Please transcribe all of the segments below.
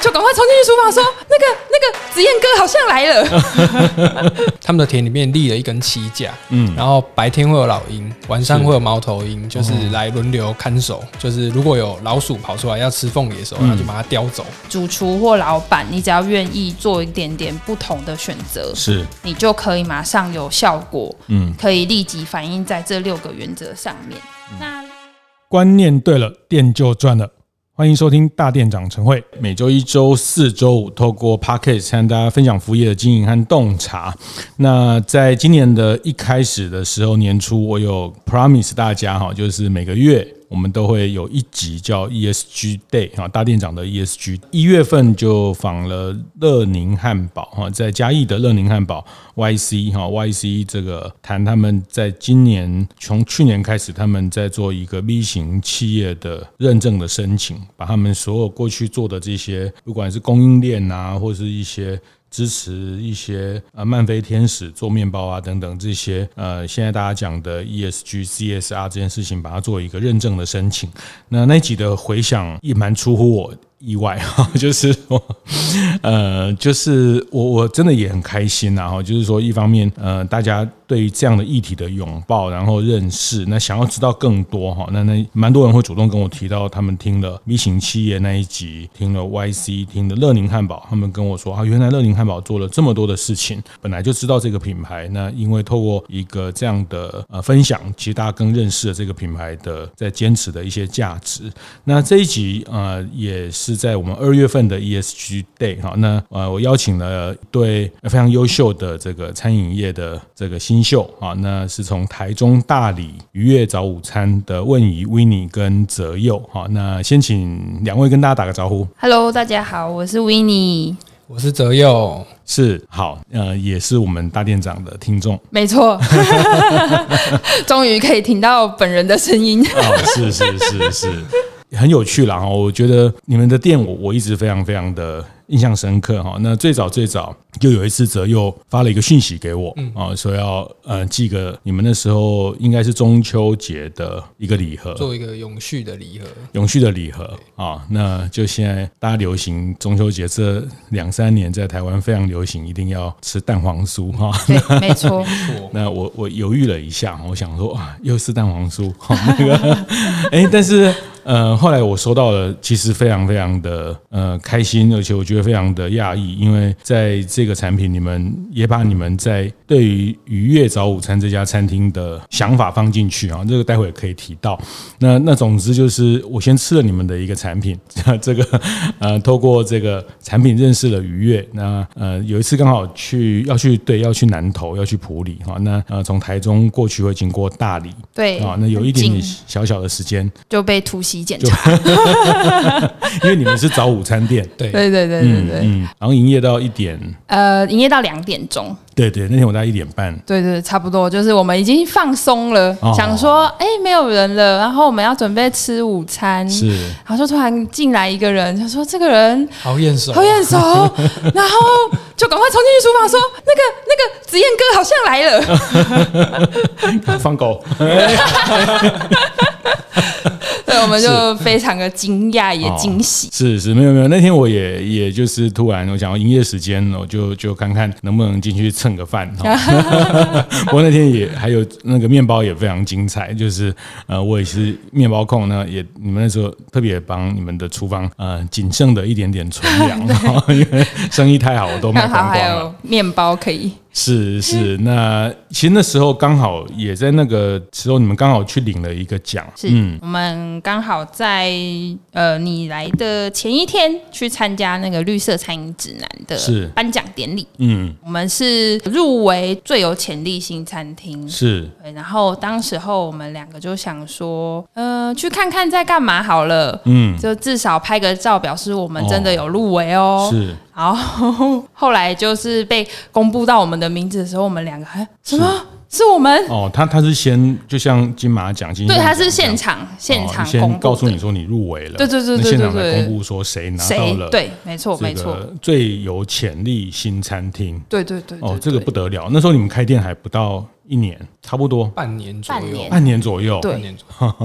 就赶快冲进去厨房说：“ 那个、那个紫燕哥好像来了。”他们的田里面立了一根旗架，嗯，然后白天会有老鹰，晚上会有猫头鹰，就是来轮流看守。就是如果有老鼠跑出来要吃凤梨的时候，那就把它叼走。主厨或老板，你只要愿意做一点点不同的选择，是你就可以马上有效果，嗯，可以立即反映在这六个原则上面。那观念对了，店就赚了。欢迎收听大店长晨会，每周一、周四、周五，透过 Podcast 和大家分享服务业的经营和洞察。那在今年的一开始的时候，年初我有 promise 大家哈，就是每个月。我们都会有一集叫 ESG Day 啊，大店长的 ESG。一月份就访了乐宁汉堡哈，在嘉义的乐宁汉堡 YC 哈 YC 这个谈他们在今年从去年开始，他们在做一个 B 型企业的认证的申请，把他们所有过去做的这些，不管是供应链啊，或是一些。支持一些呃漫飞天使做面包啊等等这些呃现在大家讲的 ESG CSR 这件事情，把它做一个认证的申请。那那集的回响也蛮出乎我意外哈，就是说，呃，就是我我真的也很开心然后，就是说，一方面，呃，大家对于这样的议题的拥抱，然后认识，那想要知道更多哈，那那蛮多人会主动跟我提到，他们听了 B 型企业那一集，听了 YC，听了乐宁汉堡，他们跟我说啊，原来乐宁汉堡做了这么多的事情，本来就知道这个品牌，那因为透过一个这样的呃分享，其实大家更认识了这个品牌的在坚持的一些价值。那这一集呃也是。在我们二月份的 ESG Day 哈，那呃我邀请了对非常优秀的这个餐饮业的这个新秀啊，那是从台中大理愉悦早午餐的问仪 Winnie 跟泽佑哈，那先请两位跟大家打个招呼。Hello，大家好，我是 Winnie，我是泽佑，是好呃也是我们大店长的听众，没错，终于可以听到本人的声音。哦，是是是是。很有趣啦，我觉得你们的店我我一直非常非常的印象深刻哈。那最早最早就有一次泽佑发了一个讯息给我啊，说要呃寄个你们那时候应该是中秋节的一个礼盒，做一个永续的礼盒，永续的礼盒啊。那就现在大家流行中秋节这两三年在台湾非常流行，一定要吃蛋黄酥哈。对，没错。那我我犹豫了一下，我想说啊，又是蛋黄酥，那个 哎，但是。呃，后来我收到了，其实非常非常的呃开心，而且我觉得非常的讶异，因为在这个产品，你们也把你们在对于愉悦早午餐这家餐厅的想法放进去啊，这个待会可以提到。那那总之就是，我先吃了你们的一个产品，这个 呃，透过这个产品认识了愉悦。那呃，有一次刚好去要去对要去南投要去普里哈，那呃从台中过去会经过大理，对啊，那有一点点小小的时间就被突袭。检查，因为你们是早午餐店，对。对对对对对，嗯，然后营业到一点，呃，营业到两点钟，对对，那天我大概一点半，对对，差不多，就是我们已经放松了，想说，哎，没有人了，然后我们要准备吃午餐，是，然后就突然进来一个人，他说这个人好眼熟，好眼熟，然后就赶快冲进去厨房说，那个那个子燕哥好像来了，放狗。对，我们就非常的惊讶，也惊喜。是是，没有没有。那天我也也就是突然，我想要营业时间，我就就看看能不能进去蹭个饭。不过那天也还有那个面包也非常精彩，就是呃，我也是面包控呢，也你们那时候特别帮你们的厨房呃仅剩的一点点存粮，因为生意太好，我都卖光光了。还有面包可以。是是，那其实那时候刚好也在那个时候，你们刚好去领了一个奖。是，嗯，我们刚好在呃你来的前一天去参加那个绿色餐饮指南的颁奖典礼。嗯，我们是入围最有潜力新餐厅。是，对。然后当时候我们两个就想说，呃，去看看在干嘛好了。嗯，就至少拍个照，表示我们真的有入围哦。是。然后后来就是被公布到我们的名字的时候，我们两个还什么？是我们？哦，他他是先就像金马奖金，对，他是现场现场先告诉你说你入围了，对对对对对，现场来公布说谁拿到了，对，没错没错，最有潜力新餐厅，对对对，哦，这个不得了，那时候你们开店还不到。一年差不多，半年左右，半年左右，对，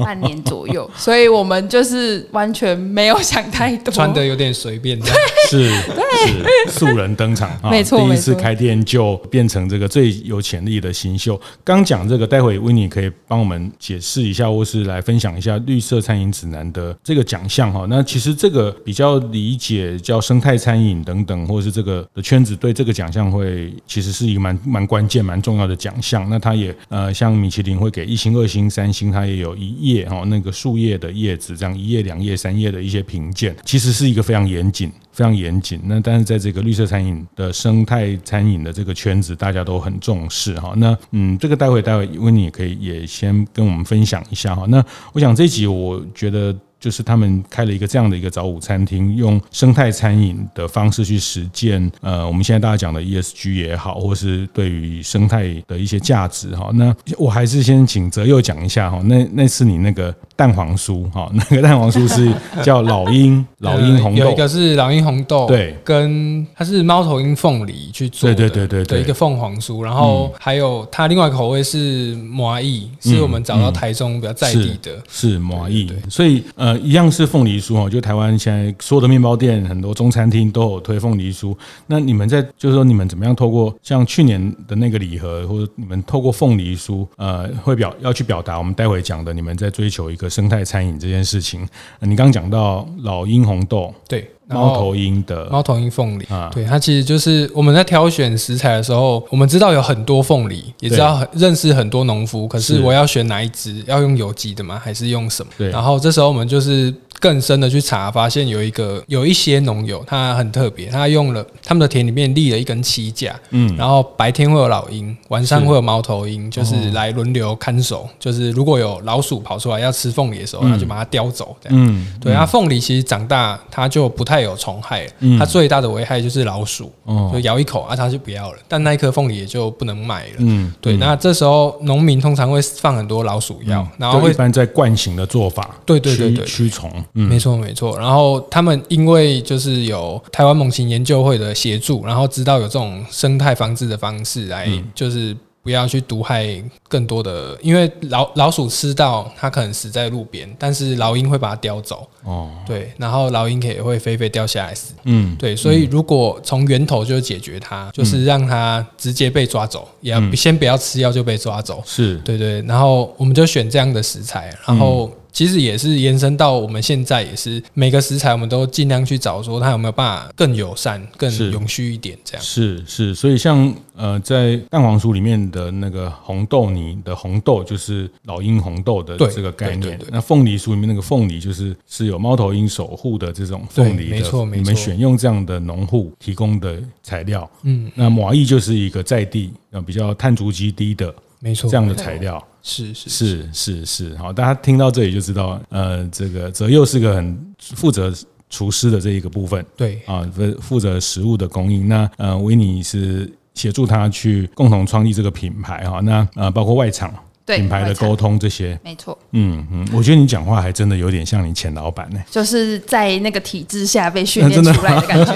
半年左右，所以我们就是完全没有想太多，穿的有点随便，是，是素人登场，没错，第一次开店就变成这个最有潜力的新秀。刚讲这个，待会 Winnie 可以帮我们解释一下，或是来分享一下绿色餐饮指南的这个奖项哈。那其实这个比较理解叫生态餐饮等等，或者是这个的圈子对这个奖项会其实是一个蛮蛮关键、蛮重要的奖项。那它也呃，像米其林会给一星、二星、三星，它也有一页哈，那个树叶的叶子，这样一页、两页、三页的一些评鉴，其实是一个非常严谨、非常严谨。那但是在这个绿色餐饮的生态餐饮的这个圈子，大家都很重视哈。那嗯，这个待会待会，温妮可以也先跟我们分享一下哈。那我想这集我觉得。就是他们开了一个这样的一个早午餐厅，用生态餐饮的方式去实践。呃，我们现在大家讲的 ESG 也好，或是对于生态的一些价值哈。那我还是先请泽佑讲一下哈。那那次你那个蛋黄酥哈，那个蛋黄酥是 叫老鹰老鹰红豆，有一个是老鹰红豆，对，跟它是猫头鹰凤梨去做的，对对对对，的一个凤凰酥。然后还有它另外一个口味是麻薏，是我们找到台中比较在地的，是麻薏。所以呃。一样是凤梨酥哦，就台湾现在所有的面包店、很多中餐厅都有推凤梨酥。那你们在就是说，你们怎么样透过像去年的那个礼盒，或者你们透过凤梨酥，呃，会表要去表达我们待会讲的，你们在追求一个生态餐饮这件事情。你刚刚讲到老鹰红豆，对。猫头鹰的猫头鹰凤梨，啊对，它其实就是我们在挑选食材的时候，我们知道有很多凤梨，也知道很认识很多农夫，可是我要选哪一只？要用有机的吗？还是用什么？对，然后这时候我们就是。更深的去查，发现有一个有一些农友，他很特别，他用了他们的田里面立了一根栖架，嗯，然后白天会有老鹰，晚上会有猫头鹰，就是来轮流看守，就是如果有老鼠跑出来要吃凤梨的时候，那就把它叼走，这样，嗯，对，它凤梨其实长大它就不太有虫害，它最大的危害就是老鼠，就咬一口啊，它就不要了，但那一颗凤梨也就不能卖了，嗯，对，那这时候农民通常会放很多老鼠药，然后会一般在惯性的做法，对对对对，驱虫。嗯，没错没错。然后他们因为就是有台湾猛禽研究会的协助，然后知道有这种生态防治的方式来，就是不要去毒害更多的，因为老老鼠吃到它可能死在路边，但是老鹰会把它叼走。哦，对，然后老鹰也会飞飞掉下来死。嗯，对，所以如果从源头就解决它，就是让它直接被抓走，也要先不要吃药就被抓走。是对对，然后我们就选这样的食材，然后。其实也是延伸到我们现在也是每个食材，我们都尽量去找说它有没有办法更友善、更永续一点这样。是是，所以像呃，在蛋黄酥里面的那个红豆泥的红豆，就是老鹰红豆的这个概念。那凤梨酥里面那个凤梨，就是是有猫头鹰守护的这种凤梨的。没错没错。你们选用这样的农户提供的材料，嗯，那麻薏就是一个在地呃比较碳足迹低的，没错，这样的材料。是是是是是，好，大家听到这里就知道，呃，这个泽佑是个很负责厨师的这一个部分，对啊，负负责食物的供应。那呃，Winnie 是协助他去共同创立这个品牌哈。那呃，包括外场品牌的沟通这些，没错。嗯嗯，我觉得你讲话还真的有点像你前老板呢，就是在那个体制下被训练出来的感觉。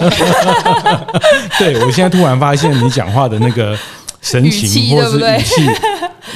对，我现在突然发现你讲话的那个神情或是语气。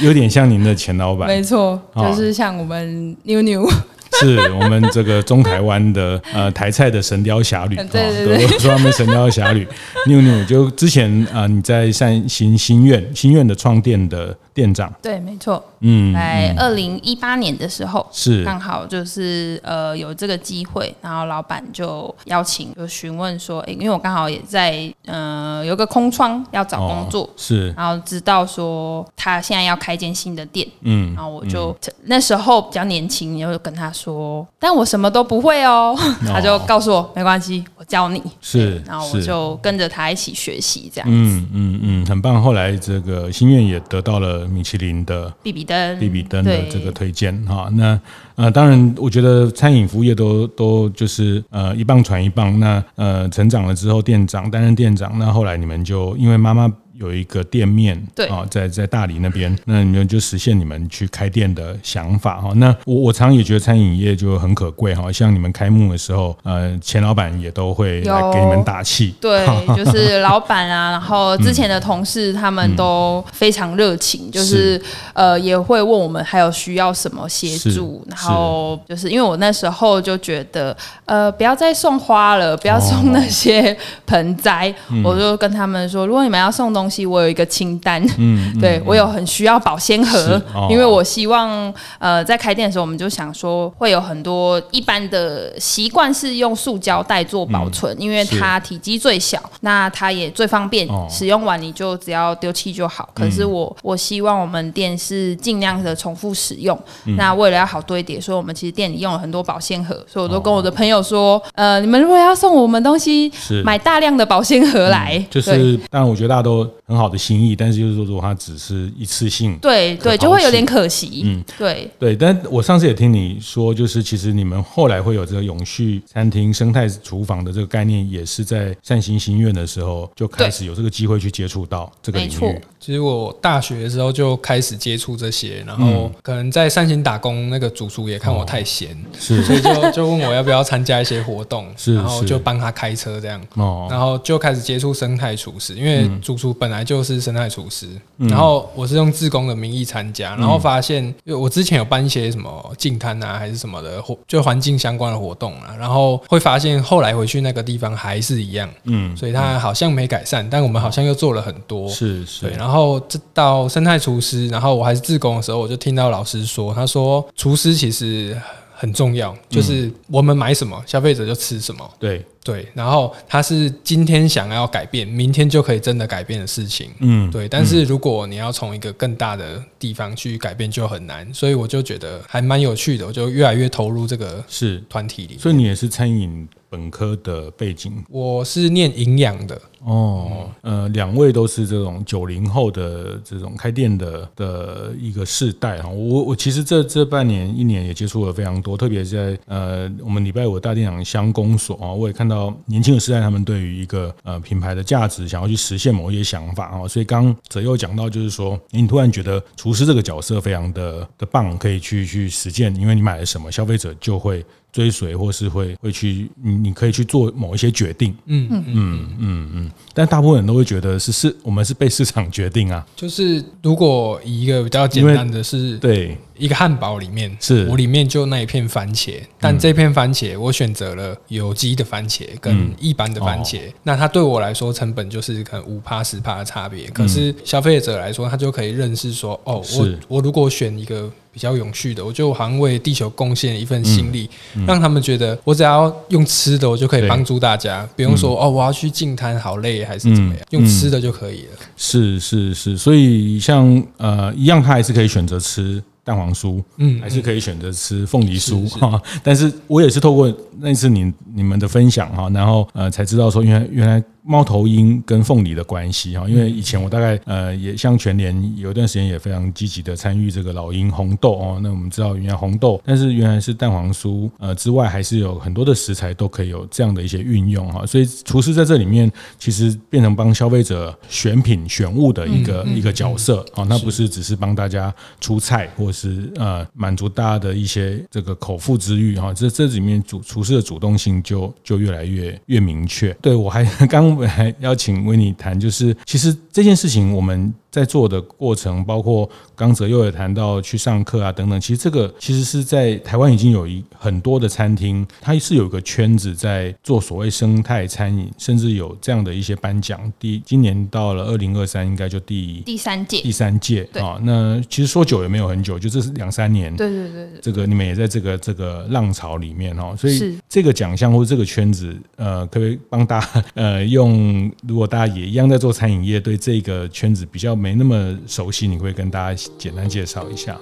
有点像您的前老板，没错，就是像我们妞妞，是我们这个中台湾的呃台菜的神雕侠侣，对 对对，说他们神雕侠侣，妞妞就之前啊、呃、你在善行心愿心愿的创店的店长，对，没错，嗯，在二零一八年的时候是。刚好就是呃有这个机会，然后老板就邀请就询问说，哎，因为我刚好也在呃呃有个空窗要找工作，哦、是，然后知道说他现在要开间新的店，嗯，然后我就、嗯、那时候比较年轻，就跟他说，但我什么都不会哦，哦。他就告诉我没关系，我教你，是，然后我就跟着他一起学习这样子，嗯嗯嗯，很棒。后来这个心愿也得到了米其林的比比登，比比登的这个推荐哈，那。呃，当然，我觉得餐饮服务业都都就是呃一棒传一棒。那呃成长了之后，店长担任店长，那后来你们就因为妈妈。有一个店面，对。啊，在在大理那边，那你们就实现你们去开店的想法哈。那我我常也觉得餐饮业就很可贵哈，像你们开幕的时候，呃，钱老板也都会来给你们打气，对，就是老板啊，然后之前的同事他们都非常热情，就是。呃也会问我们还有需要什么协助，然后就是因为我那时候就觉得呃不要再送花了，不要送那些盆栽，我就跟他们说，如果你们要送东西。我有一个清单，嗯，对我有很需要保鲜盒，因为我希望呃在开店的时候，我们就想说会有很多一般的习惯是用塑胶袋做保存，因为它体积最小，那它也最方便，使用完你就只要丢弃就好。可是我我希望我们店是尽量的重复使用，那为了要好堆叠，所以我们其实店里用了很多保鲜盒，所以我都跟我的朋友说，呃，你们如果要送我们东西，买大量的保鲜盒来，就是，当然我觉得大家都。很好的心意，但是就是说，如果它只是一次性，对对，就会有点可惜。嗯，对对。但我上次也听你说，就是其实你们后来会有这个永续餐厅、生态厨房的这个概念，也是在善行心愿的时候就开始有这个机会去接触到这个领域。其实我大学的时候就开始接触这些，然后可能在善行打工，那个主厨也看我太闲，是，所以就就问我要不要参加一些活动，是，然后就帮他开车这样，哦，然后就开始接触生态厨师，因为主厨本来。就是生态厨师，然后我是用自工的名义参加，然后发现，因为我之前有办一些什么净滩啊，还是什么的活，就环境相关的活动啊，然后会发现后来回去那个地方还是一样，嗯，所以它好像没改善，但我们好像又做了很多，是是，对，然后这到生态厨师，然后我还是自工的时候，我就听到老师说，他说厨师其实很重要，就是我们买什么，消费者就吃什么，对。对，然后它是今天想要改变，明天就可以真的改变的事情。嗯，对。但是如果你要从一个更大的地方去改变，就很难。所以我就觉得还蛮有趣的，我就越来越投入这个是团体里。所以你也是餐饮本科的背景？我是念营养的。哦，呃，两位都是这种九零后的这种开店的的一个世代哈。我我其实这这半年一年也接触了非常多，特别是在呃我们礼拜五大店长乡公所啊，我也看到。年轻的时代，他们对于一个呃品牌的价值，想要去实现某一些想法啊，所以刚泽佑讲到，就是说，你突然觉得厨师这个角色非常的的棒，可以去去实践，因为你买了什么，消费者就会。追随或是会会去，你你可以去做某一些决定，嗯嗯。嗯嗯嗯，但大部分人都会觉得是是，我们是被市场决定啊。就是如果以一个比较简单的是，对一个汉堡里面是。我里面就那一片番茄，但这片番茄我选择了有机的番茄跟一般的番茄，那它对我来说成本就是可能五趴十趴的差别，可是消费者来说他就可以认识说，哦，我我如果选一个。比较永续的，我就好像为地球贡献一份心力，嗯。嗯、让他们觉得我只要用吃的，我就可以帮助大家，不用说、嗯、哦，我要去净滩，好累还是怎么样，嗯、用吃的就可以了。是是是，所以像呃一样，他还是可以选择吃蛋黄酥，嗯，还是可以选择吃凤梨酥哈。但是我也是透过那次你你们的分享哈，然后呃才知道说原来原来。猫头鹰跟凤梨的关系哈，因为以前我大概呃也像全年有一段时间也非常积极的参与这个老鹰红豆哦，那我们知道原来红豆，但是原来是蛋黄酥呃之外，还是有很多的食材都可以有这样的一些运用哈，所以厨师在这里面其实变成帮消费者选品选物的一个一个角色啊，那不是只是帮大家出菜或是呃满足大家的一些这个口腹之欲哈，这这里面主厨师的主动性就就越来越越明确。对我还 刚。还邀请维尼谈，就是其实这件事情，我们在做的过程，包括刚泽又有谈到去上课啊等等，其实这个其实是在台湾已经有一很多的餐厅，它是有一个圈子在做所谓生态餐饮，甚至有这样的一些颁奖。第今年到了二零二三，应该就第第三届，第三届啊。那其实说久也没有很久，就这是两三年。对对对，这个你们也在这个这个浪潮里面哦，所以这个奖项或者这个圈子，呃，可不可以帮大家呃用？如果大家也一样在做餐饮业，对这个圈子比较。没那么熟悉，你会跟大家简单介绍一下。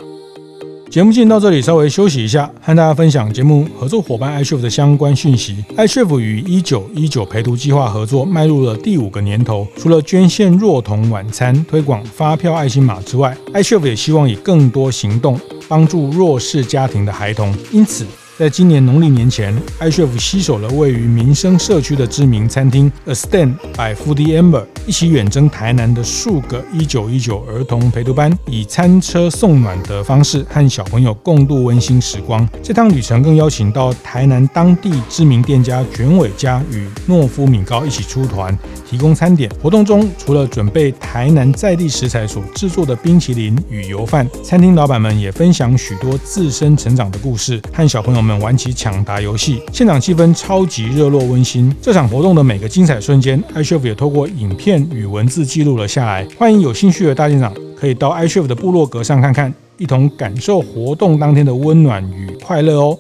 节目进到这里，稍微休息一下，和大家分享节目合作伙伴 iChef 的相关讯息。iChef 与一九一九陪读计划合作，迈入了第五个年头。除了捐献弱童晚餐、推广发票爱心码之外，iChef 也希望以更多行动帮助弱势家庭的孩童。因此，在今年农历年前，iChef 携手了位于民生社区的知名餐厅 A Stand by Foodie Amber，一起远征台南的数个一九一九儿童陪读班，以餐车送暖的方式和小朋友共度温馨时光。这趟旅程更邀请到台南当地知名店家卷尾家与诺夫米糕一起出团，提供餐点。活动中，除了准备台南在地食材所制作的冰淇淋与油饭，餐厅老板们也分享许多自身成长的故事，和小朋友们。玩起抢答游戏，现场气氛超级热络温馨。这场活动的每个精彩瞬间，iChef 也透过影片与文字记录了下来。欢迎有兴趣的大店长可以到 iChef 的部落格上看看，一同感受活动当天的温暖与快乐哦。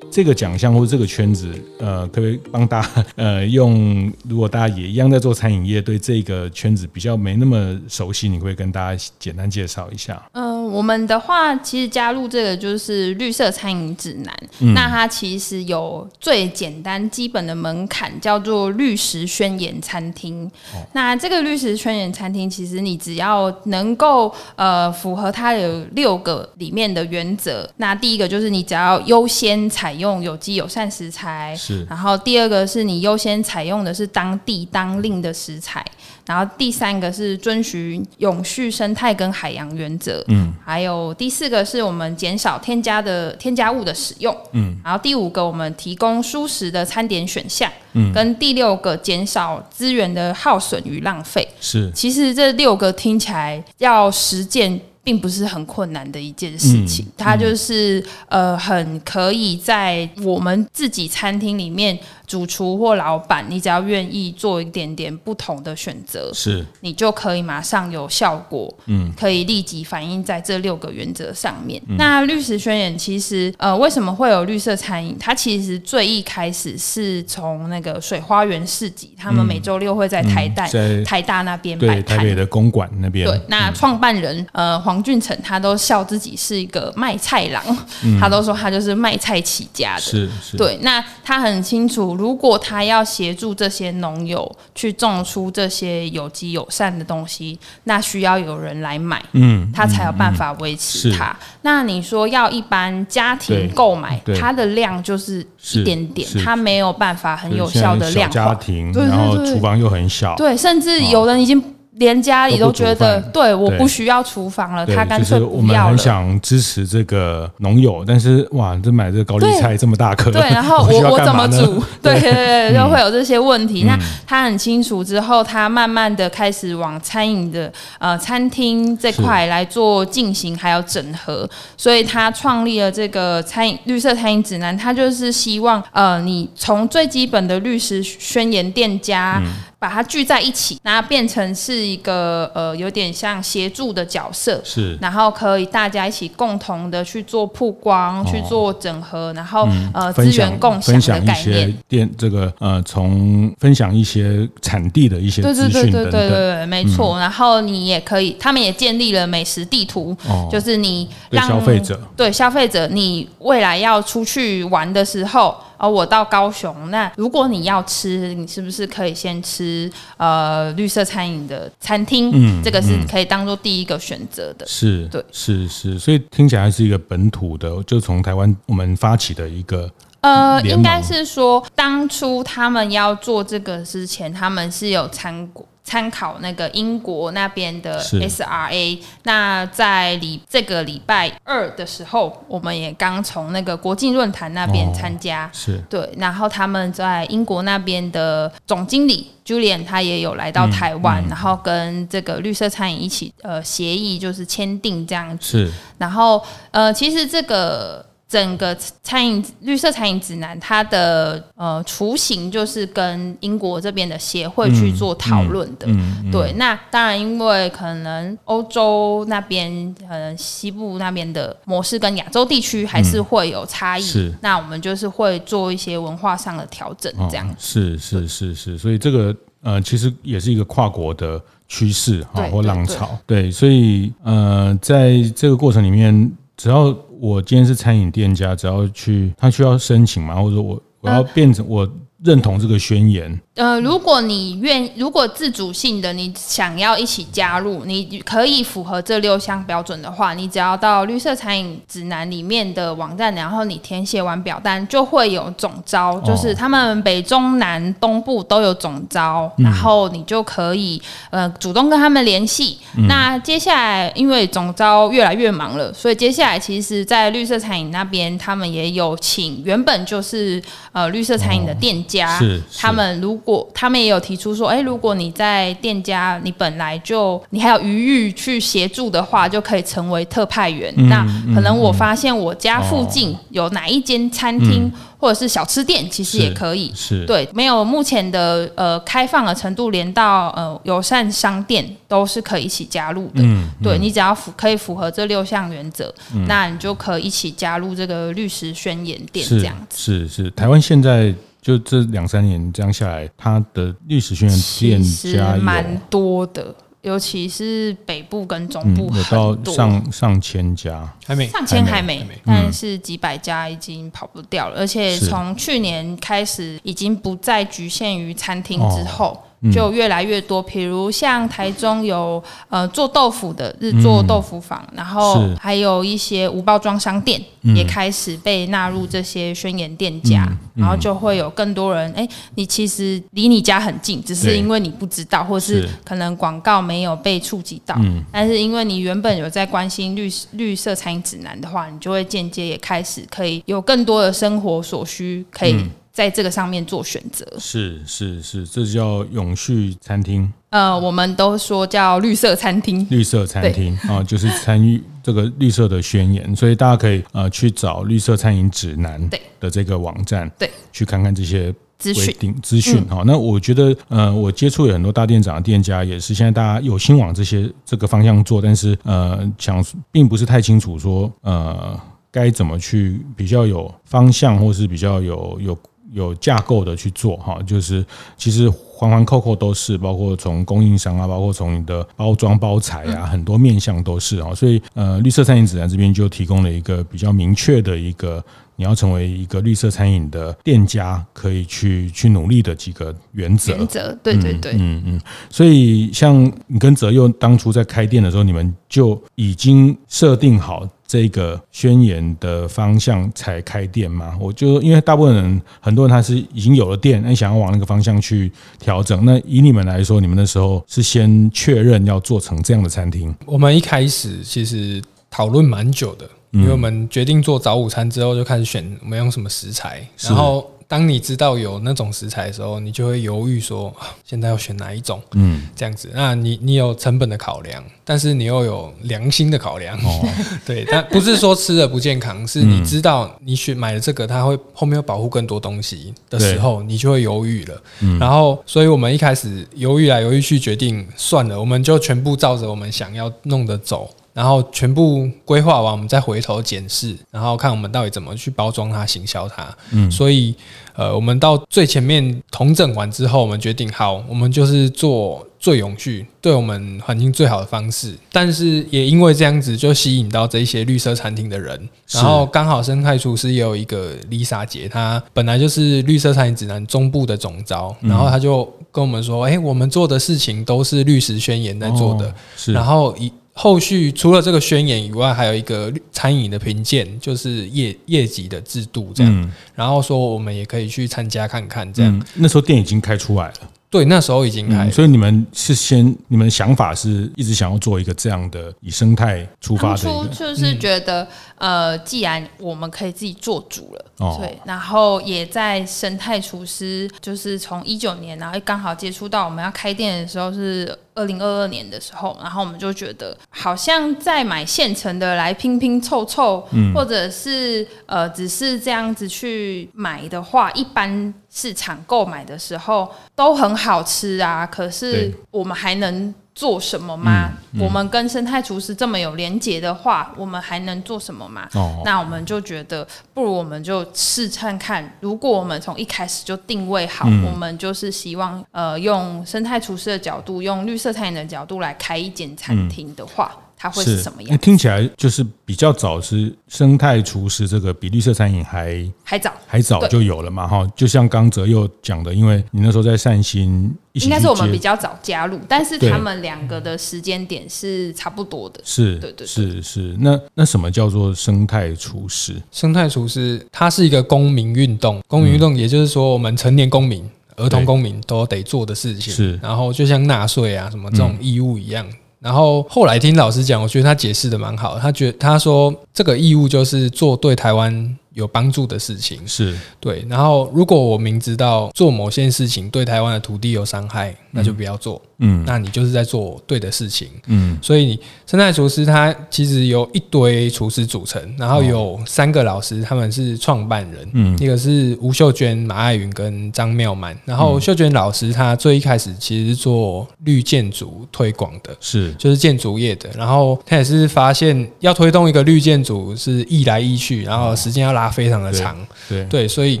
这个奖项或这个圈子，呃，可不可以帮大家呃用？如果大家也一样在做餐饮业，对这个圈子比较没那么熟悉，你会跟大家简单介绍一下？嗯、我们的话其实加入这个就是绿色餐饮指南，嗯、那它其实有最简单基本的门槛，叫做绿食宣言餐厅。哦、那这个绿食宣言餐厅，其实你只要能够呃符合它有六个里面的原则，那第一个就是你只要优先采。用有机友善食材，是。然后第二个是你优先采用的是当地当令的食材，然后第三个是遵循永续生态跟海洋原则，嗯。还有第四个是我们减少添加的添加物的使用，嗯。然后第五个我们提供舒适的餐点选项，嗯。跟第六个减少资源的耗损与浪费，是。其实这六个听起来要实践。并不是很困难的一件事情，嗯、它就是呃，很可以在我们自己餐厅里面。主厨或老板，你只要愿意做一点点不同的选择，是，你就可以马上有效果，嗯，可以立即反映在这六个原则上面。嗯、那绿食宣言其实，呃，为什么会有绿色餐饮？它其实最一开始是从那个水花园市集，他们每周六会在台大、嗯、台大那边摆摊，台北的公馆那边。对，那创办人呃黄俊成，他都笑自己是一个卖菜郎，嗯、他都说他就是卖菜起家的，是是。对，那他很清楚。如果他要协助这些农友去种出这些有机友善的东西，那需要有人来买，嗯，他才有办法维持它。那你说要一般家庭购买，它的量就是一点点，他没有办法很有效的量化。家庭，然后厨房又很小，对，甚至有人已经。连家里都觉得，对，我不需要厨房了，他干脆不要了。我们很想支持这个农友，但是哇，这买这个高丽菜这么大颗，对，然后 我我怎么煮？对 对对，就会有这些问题。那他很清楚之后，他慢慢的开始往餐饮的呃餐厅这块来做进行，还有整合，所以他创立了这个餐饮绿色餐饮指南。他就是希望呃，你从最基本的律师宣言店家。把它聚在一起，那变成是一个呃，有点像协助的角色，是，然后可以大家一起共同的去做曝光，哦、去做整合，然后、嗯、呃资源共享的概念。电这个呃，从分享一些产地的一些资讯等等，对对对对对对对，没错。嗯、然后你也可以，他们也建立了美食地图，哦、就是你让消费者对消费者，你未来要出去玩的时候。而我到高雄，那如果你要吃，你是不是可以先吃呃绿色餐饮的餐厅？嗯，这个是可以当做第一个选择的。是，对，是是，所以听起来是一个本土的，就从台湾我们发起的一个。呃，应该是说当初他们要做这个之前，他们是有参过参考那个英国那边的 SRA，那在礼这个礼拜二的时候，我们也刚从那个国际论坛那边参加，哦、是。对，然后他们在英国那边的总经理 Julian 他也有来到台湾，嗯嗯、然后跟这个绿色餐饮一起呃协议就是签订这样子，是，然后呃其实这个。整个餐饮绿色餐饮指南，它的呃雏形就是跟英国这边的协会去做讨论的。嗯嗯嗯、对，那当然，因为可能欧洲那边，可能西部那边的模式跟亚洲地区还是会有差异。嗯、是，那我们就是会做一些文化上的调整，这样、哦。是是是是，所以这个呃，其实也是一个跨国的趋势哈，或浪潮。对，所以呃，在这个过程里面，只要我今天是餐饮店家，只要去，他需要申请嘛？或者说我我要变成我认同这个宣言？呃，如果你愿，如果自主性的你想要一起加入，你可以符合这六项标准的话，你只要到绿色餐饮指南里面的网站，然后你填写完表单，就会有总招，就是他们北中南东部都有总招，然后你就可以呃主动跟他们联系。嗯、那接下来，因为总招越来越忙了，所以接下来其实，在绿色餐饮那边，他们也有请原本就是呃绿色餐饮的店家，他们如果他们也有提出说，哎，如果你在店家，你本来就你还有余裕去协助的话，就可以成为特派员。嗯、那可能我发现我家附近有哪一间餐厅。嗯或者是小吃店，其实也可以。是，是对，没有目前的呃开放的程度，连到呃友善商店都是可以一起加入的。嗯，嗯对，你只要符可以符合这六项原则，嗯、那你就可以一起加入这个律师宣言店这样子。是是，是，台湾现在就这两三年这样下来，它的历史训练店家蛮多的。尤其是北部跟中部，有到上上千家，还没上千还没，但是几百家已经跑不掉了。而且从去年开始，已经不再局限于餐厅之后。就越来越多，比如像台中有呃做豆腐的日做豆腐坊，嗯、然后还有一些无包装商店也开始被纳入这些宣言店家，然后就会有更多人哎，你其实离你家很近，只是因为你不知道，或是可能广告没有被触及到，嗯、但是因为你原本有在关心绿绿色餐饮指南的话，你就会间接也开始可以有更多的生活所需可以。在这个上面做选择，是是是，这叫永续餐厅。呃，我们都说叫绿色餐厅，绿色餐厅啊、呃，就是参与这个绿色的宣言，所以大家可以呃去找绿色餐饮指南的这个网站，对，去看看这些资讯资讯哈。那我觉得呃，我接触有很多大店长的店家，也是现在大家有心往这些这个方向做，但是呃，想并不是太清楚说呃该怎么去比较有方向，或是比较有有。有架构的去做哈，就是其实环环扣扣都是，包括从供应商啊，包括从你的包装包材啊，很多面向都是啊，所以呃，绿色餐饮指南这边就提供了一个比较明确的一个，你要成为一个绿色餐饮的店家，可以去去努力的几个原则。原则，对对对，嗯嗯，所以像你跟泽佑当初在开店的时候，你们就已经设定好。这个宣言的方向才开店吗？我就因为大部分人，很多人他是已经有了店，那想要往那个方向去调整。那以你们来说，你们那时候是先确认要做成这样的餐厅？我们一开始其实讨论蛮久的，因为我们决定做早午餐之后，就开始选我们用什么食材，然后。当你知道有那种食材的时候，你就会犹豫说，现在要选哪一种？嗯，这样子。那你你有成本的考量，但是你又有良心的考量。哦，对，但不是说吃的不健康，是你知道你选买了这个，它会后面会保护更多东西的时候，你就会犹豫了。嗯，然后，所以我们一开始犹豫来犹豫去，决定算了，我们就全部照着我们想要弄的走。然后全部规划完，我们再回头检视，然后看我们到底怎么去包装它、行销它。嗯，所以呃，我们到最前面统整完之后，我们决定好，我们就是做最永续、对我们环境最好的方式。但是也因为这样子，就吸引到这些绿色餐厅的人。然后刚好生态厨师也有一个 Lisa 姐，她本来就是绿色餐饮指南中部的总招，然后她就跟我们说：“哎，我们做的事情都是绿食宣言在做的。哦”是，然后一。后续除了这个宣言以外，还有一个餐饮的评鉴，就是业业绩的制度这样。嗯、然后说我们也可以去参加看看这样。嗯、那时候店已经开出来了。对，那时候已经开、嗯。所以你们是先，你们的想法是一直想要做一个这样的以生态出发的。当初就是觉得，嗯、呃，既然我们可以自己做主了，哦、对，然后也在生态厨师，就是从一九年，然后刚好接触到我们要开店的时候是二零二二年的时候，然后我们就觉得，好像在买现成的来拼拼凑凑，嗯、或者是呃，只是这样子去买的话，一般。市场购买的时候都很好吃啊，可是我们还能做什么吗？嗯嗯、我们跟生态厨师这么有连结的话，我们还能做什么吗？哦、那我们就觉得，不如我们就试看看。如果我们从一开始就定位好，嗯、我们就是希望呃用生态厨师的角度，用绿色餐饮的角度来开一间餐厅的话。嗯它会是什么样？听起来就是比较早，是生态厨师这个比绿色餐饮还还早，还早就有了嘛？哈，就像刚泽佑讲的，因为你那时候在善心，应该是我们比较早加入，但是他们两个的时间点是差不多的。是，对对，是是。那那什么叫做生态厨师？生态厨师，它是一个公民运动，公民运动，也就是说，我们成年公民、儿童公民都得做的事情。是，然后就像纳税啊，什么这种义务一样。嗯然后后来听老师讲，我觉得他解释的蛮好。他觉他说这个义务就是做对台湾有帮助的事情，是对。然后如果我明知道做某件事情对台湾的土地有伤害，那就不要做。嗯，那你就是在做对的事情。嗯，所以生态厨师他其实由一堆厨师组成，然后有三个老师，他们是创办人。嗯，一个是吴秀娟、马爱云跟张妙曼。然后秀娟老师她最一开始其实是做绿建筑推广的，是就是建筑业的。然后他也是发现要推动一个绿建筑是易来易去，然后时间要拉非常的长。对。对，所以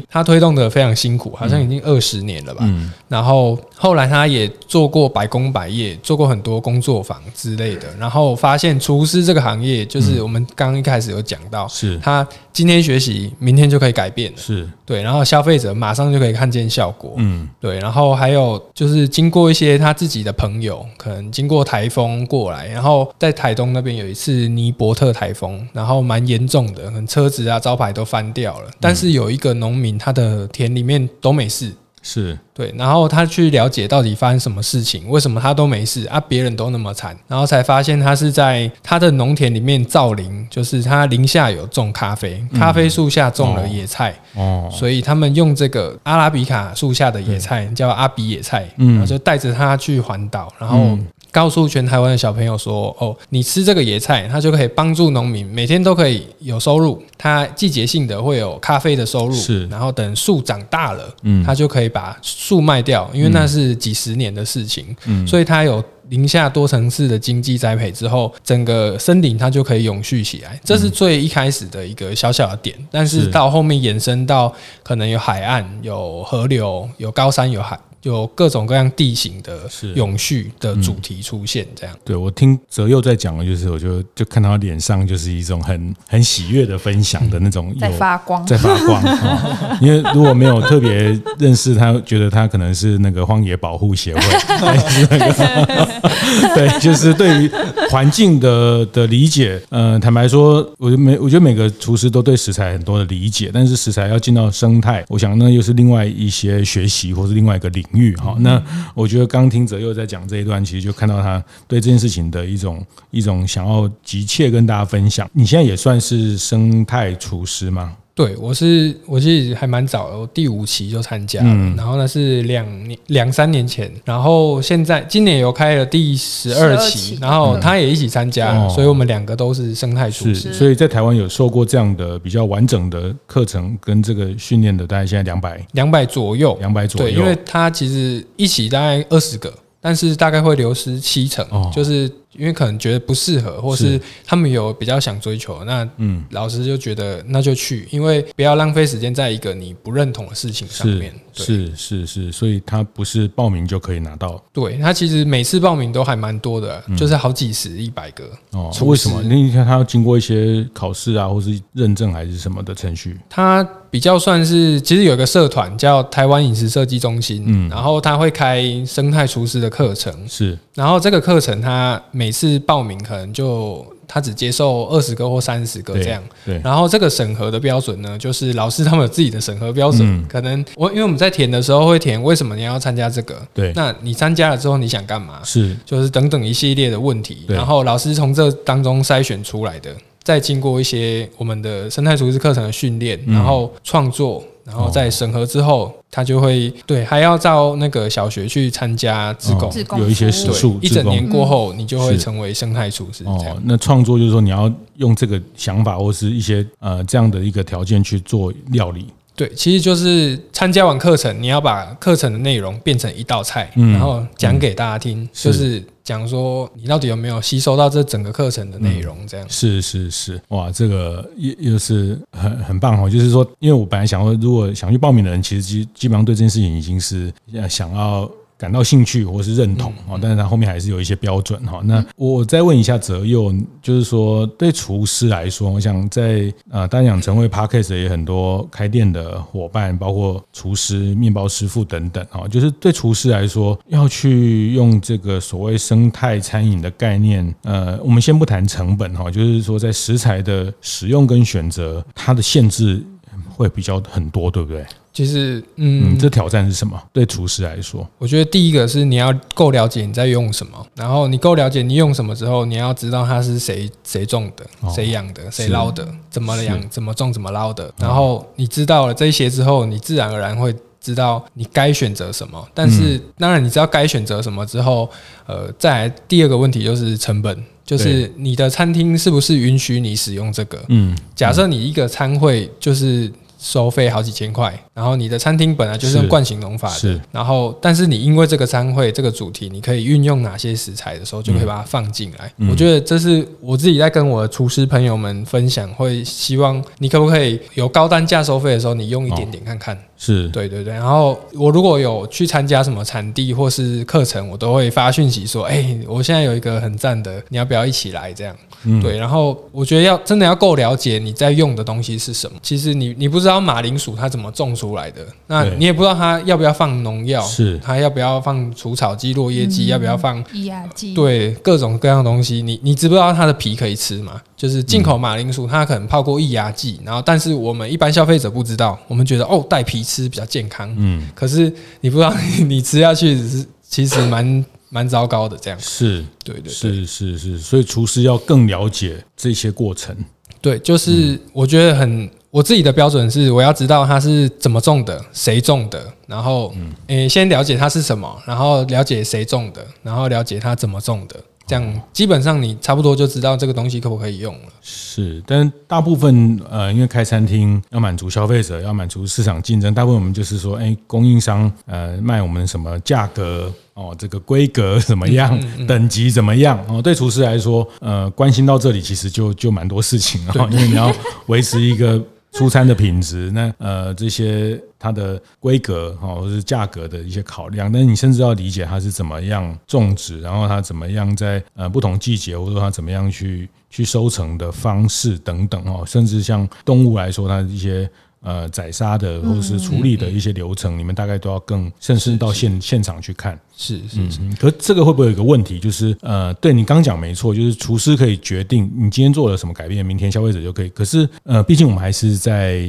他推动的非常辛苦，好像已经二十年了吧。嗯，然后后来他也做过百工百业，做过很多工作坊之类的，然后发现厨师这个行业，就是我们刚一开始有讲到，是。他今天学习，明天就可以改变，是。对，然后消费者马上就可以看见效果，嗯，对，然后还有就是经过一些他自己的朋友，可能经过台风过来，然后在台东那边有一次尼伯特台风，然后蛮严重的，可能车子啊招牌都翻掉了，但是有一个农民他的田里面都没事。是。对，然后他去了解到底发生什么事情，为什么他都没事啊，别人都那么惨，然后才发现他是在他的农田里面造林，就是他林下有种咖啡，咖啡树下种了野菜，哦，所以他们用这个阿拉比卡树下的野菜叫阿比野菜，嗯，然后就带着他去环岛，然后。告诉全台湾的小朋友说：“哦，你吃这个野菜，它就可以帮助农民每天都可以有收入。它季节性的会有咖啡的收入，是。然后等树长大了，嗯，它就可以把树卖掉，因为那是几十年的事情，嗯，所以它有林下多层次的经济栽培之后，整个森林它就可以永续起来。这是最一开始的一个小小的点，但是到后面延伸到可能有海岸、有河流、有高山、有海。”有各种各样地形的永续的主题出现，这样。嗯、对我听泽佑在讲的，就是我就就看到他脸上就是一种很很喜悦的分享的那种，在发光，在发光。哦、因为如果没有特别认识他，觉得他可能是那个荒野保护协会，还是那个对，就是对于环境的的理解。坦白说，我觉得每我觉得每个厨师都对食材很多的理解，但是食材要进到生态，我想那又是另外一些学习，或是另外一个领。域哈，那我觉得刚听泽佑在讲这一段，其实就看到他对这件事情的一种一种想要急切跟大家分享。你现在也算是生态厨师吗？对，我是我记得还蛮早的，我第五期就参加了，嗯、然后那是两年两三年前，然后现在今年有开了第十二期，期然后他也一起参加，嗯、所以我们两个都是生态厨师。所以在台湾有受过这样的比较完整的课程跟这个训练的，大概现在两百。两百左右，两百左右，对，因为他其实一起大概二十个，但是大概会流失七成，哦、就是。因为可能觉得不适合，或是他们有比较想追求，那嗯，老师就觉得那就去，因为不要浪费时间在一个你不认同的事情上面。是是是，所以他不是报名就可以拿到。对，他其实每次报名都还蛮多的，就是好几十、一百个。哦，为什么？你看他要经过一些考试啊，或是认证还是什么的程序？他比较算是，其实有一个社团叫台湾饮食设计中心，嗯，然后他会开生态厨师的课程，是，然后这个课程他。每次报名可能就他只接受二十个或三十个这样。然后这个审核的标准呢，就是老师他们有自己的审核标准。嗯、可能我因为我们在填的时候会填为什么你要参加这个？对。那你参加了之后你想干嘛？是。就是等等一系列的问题，然后老师从这当中筛选出来的，再经过一些我们的生态厨师课程的训练，然后创作。然后在审核之后，他就会对还要到那个小学去参加自工，有一些时数。一整年过后，你就会成为生态厨师。哦，那创作就是说你要用这个想法或是一些呃这样的一个条件去做料理。对，其实就是参加完课程，你要把课程的内容变成一道菜，然后讲给大家听，就是。讲说你到底有没有吸收到这整个课程的内容？这样、是是是，哇，这个又又是很很棒哦。就是说，因为我本来想说，如果想去报名的人，其实基基本上对这件事情已经是想要。感到兴趣或是认同啊，但是他后面还是有一些标准哈。那我再问一下泽佑，就是说对厨师来说，我想在呃大店长晨会 Podcast 也很多开店的伙伴，包括厨师、面包师傅等等啊，就是对厨师来说，要去用这个所谓生态餐饮的概念，呃，我们先不谈成本哈，就是说在食材的使用跟选择，它的限制会比较很多，对不对？其实，嗯，这挑战是什么？对厨师来说，我觉得第一个是你要够了解你在用什么，然后你够了解你用什么之后，你要知道它是谁谁种的、谁养的、谁捞的、怎么养、怎么种、怎么捞的。然后你知道了这些之后，你自然而然会知道你该选择什么。但是，当然你知道该选择什么之后，呃，再来第二个问题就是成本，就是你的餐厅是不是允许你使用这个？嗯，假设你一个餐会就是。收费好几千块，然后你的餐厅本来就是用惯性农法的，是，然后但是你因为这个餐会这个主题，你可以运用哪些食材的时候，就可以把它放进来。嗯、我觉得这是我自己在跟我的厨师朋友们分享，会希望你可不可以有高单价收费的时候，你用一点点看看。哦、是对对对。然后我如果有去参加什么产地或是课程，我都会发讯息说，哎、欸，我现在有一个很赞的，你要不要一起来这样？嗯、对，然后我觉得要真的要够了解你在用的东西是什么。其实你你不知道马铃薯它怎么种出来的，那你也不知道它要不要放农药，是。它要不要放除草剂、落叶剂，嗯、要不要放抑压剂？对，各种各样的东西，你你知不知道它的皮可以吃嘛？就是进口马铃薯，它可能泡过抑压剂，然后但是我们一般消费者不知道，我们觉得哦带皮吃比较健康，嗯，可是你不知道你，你吃下去是其实蛮。蛮糟糕的，这样。是，对对，对，是是。是，所以厨师要更了解这些过程。对，就是我觉得很，我自己的标准是，我要知道它是怎么种的，谁种的，然后，诶，先了解它是什么，然后了解谁种的，然后了解它怎么种的。这样基本上你差不多就知道这个东西可不可以用了。是，但是大部分呃，因为开餐厅要满足消费者，要满足市场竞争，大部分我们就是说，哎，供应商呃卖我们什么价格哦，这个规格怎么样，嗯嗯嗯等级怎么样哦？对厨师来说，呃，关心到这里其实就就蛮多事情啊，因为你要维持一个。出餐的品质，那呃这些它的规格哈，或是价格的一些考量，那你甚至要理解它是怎么样种植，然后它怎么样在呃不同季节，或者说它怎么样去去收成的方式等等哦，甚至像动物来说，它一些。呃，宰杀的或者是处理的一些流程，你们大概都要更，甚至到现现场去看。是是是。嗯、可这个会不会有一个问题？就是呃，对你刚讲没错，就是厨师可以决定你今天做了什么改变，明天消费者就可以。可是呃，毕竟我们还是在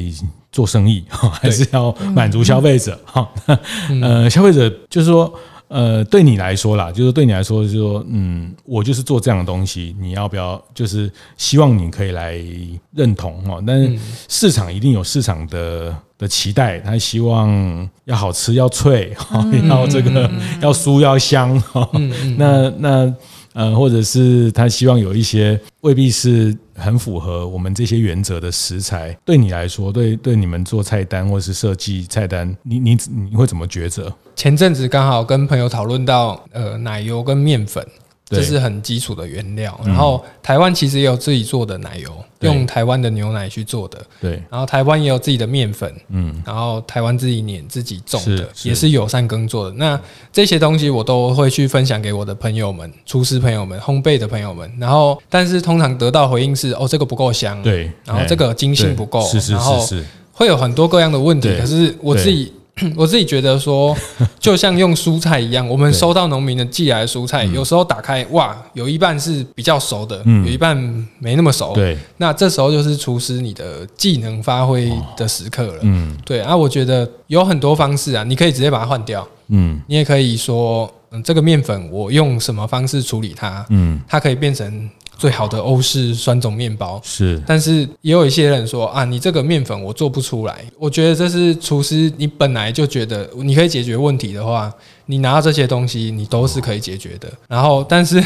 做生意，还是要满足消费者哈。呃，消费者就是说。呃，对你来说啦，就是对你来说，就是说，嗯，我就是做这样的东西，你要不要？就是希望你可以来认同哦。但是市场一定有市场的的期待，他希望要好吃，要脆，要这个要酥要香哈。那那。呃，或者是他希望有一些未必是很符合我们这些原则的食材，对你来说，对对你们做菜单或是设计菜单，你你你会怎么抉择？前阵子刚好跟朋友讨论到，呃，奶油跟面粉。这是很基础的原料，然后台湾其实也有自己做的奶油，用台湾的牛奶去做的。对，然后台湾也有自己的面粉，嗯，然后台湾自己碾自己种的，也是友善耕作的。那这些东西我都会去分享给我的朋友们、厨师朋友们、烘焙的朋友们。然后，但是通常得到回应是：哦，这个不够香，对，然后这个筋性不够，是是是是，会有很多各样的问题。可是我自己。我自己觉得说，就像用蔬菜一样，我们收到农民的寄来的蔬菜，有时候打开哇，有一半是比较熟的，有一半没那么熟。对，那这时候就是厨师你的技能发挥的时刻了。嗯，对啊，我觉得有很多方式啊，你可以直接把它换掉。嗯，你也可以说，嗯，这个面粉我用什么方式处理它？嗯，它可以变成。最好的欧式酸种面包是，但是也有一些人说啊，你这个面粉我做不出来。我觉得这是厨师，你本来就觉得你可以解决问题的话，你拿到这些东西，你都是可以解决的。然后，但是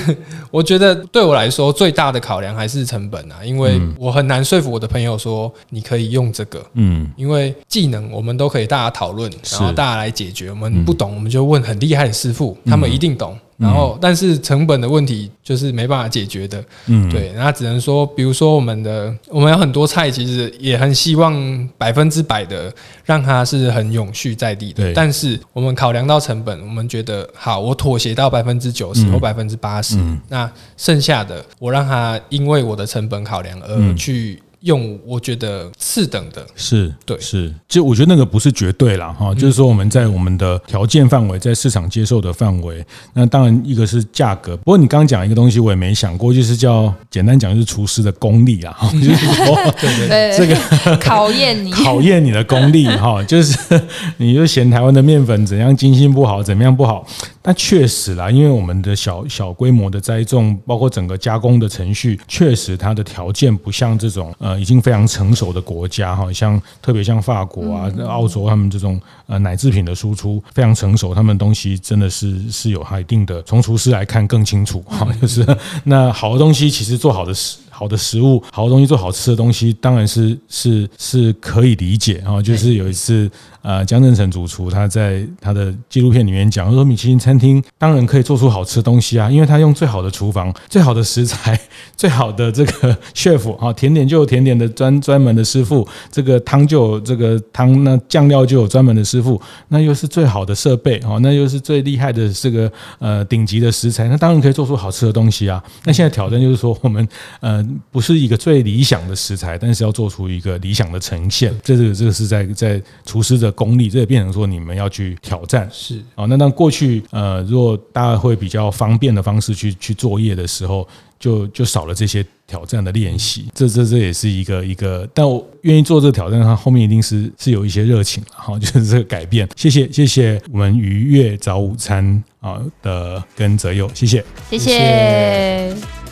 我觉得对我来说最大的考量还是成本啊，因为我很难说服我的朋友说你可以用这个，嗯，因为技能我们都可以大家讨论，然后大家来解决。我们不懂，我们就问很厉害的师傅，他们一定懂。然后，但是成本的问题就是没办法解决的。嗯，对，那只能说，比如说我们的，我们有很多菜，其实也很希望百分之百的让它是很永续在地的。对，但是我们考量到成本，我们觉得好，我妥协到百分之九十或百分之八十，那剩下的我让它因为我的成本考量而去。用我觉得次等的是对，是，就我觉得那个不是绝对啦哈，就是说我们在我们的条件范围，在市场接受的范围，那当然一个是价格。不过你刚刚讲一个东西，我也没想过，就是叫简单讲，就是厨师的功力啊，就是说，对对，这个考验你，考验你的功力哈，就是你就嫌台湾的面粉怎样精心不好，怎么样不好？但确实啦，因为我们的小小规模的栽种，包括整个加工的程序，确实它的条件不像这种呃。已经非常成熟的国家哈，像特别像法国啊、澳洲，他们这种呃奶制品的输出非常成熟，他们东西真的是是有它一定的，从厨师来看更清楚哈，就是那好的东西其实做好的食好的食物，好的东西做好吃的东西，当然是是是可以理解啊，就是有一次。呃，江振成主厨他在他的纪录片里面讲，说米其林餐厅当然可以做出好吃的东西啊，因为他用最好的厨房、最好的食材、最好的这个 chef 啊，甜点就有甜点的专专门的师傅，这个汤就有这个汤，那酱料就有专门的师傅，那又是最好的设备啊，那又是最厉害的这个呃顶级的食材，那当然可以做出好吃的东西啊。那现在挑战就是说，我们呃不是一个最理想的食材，但是要做出一个理想的呈现，这个这个是在在厨师的。功力，这也变成说你们要去挑战，是啊。那当过去呃，如果大家会比较方便的方式去去作业的时候，就就少了这些挑战的练习。这这这也是一个一个，但我愿意做这个挑战，它后面一定是是有一些热情，好，就是这个改变。谢谢谢谢我们愉悦早午餐啊的跟泽佑，谢谢谢谢。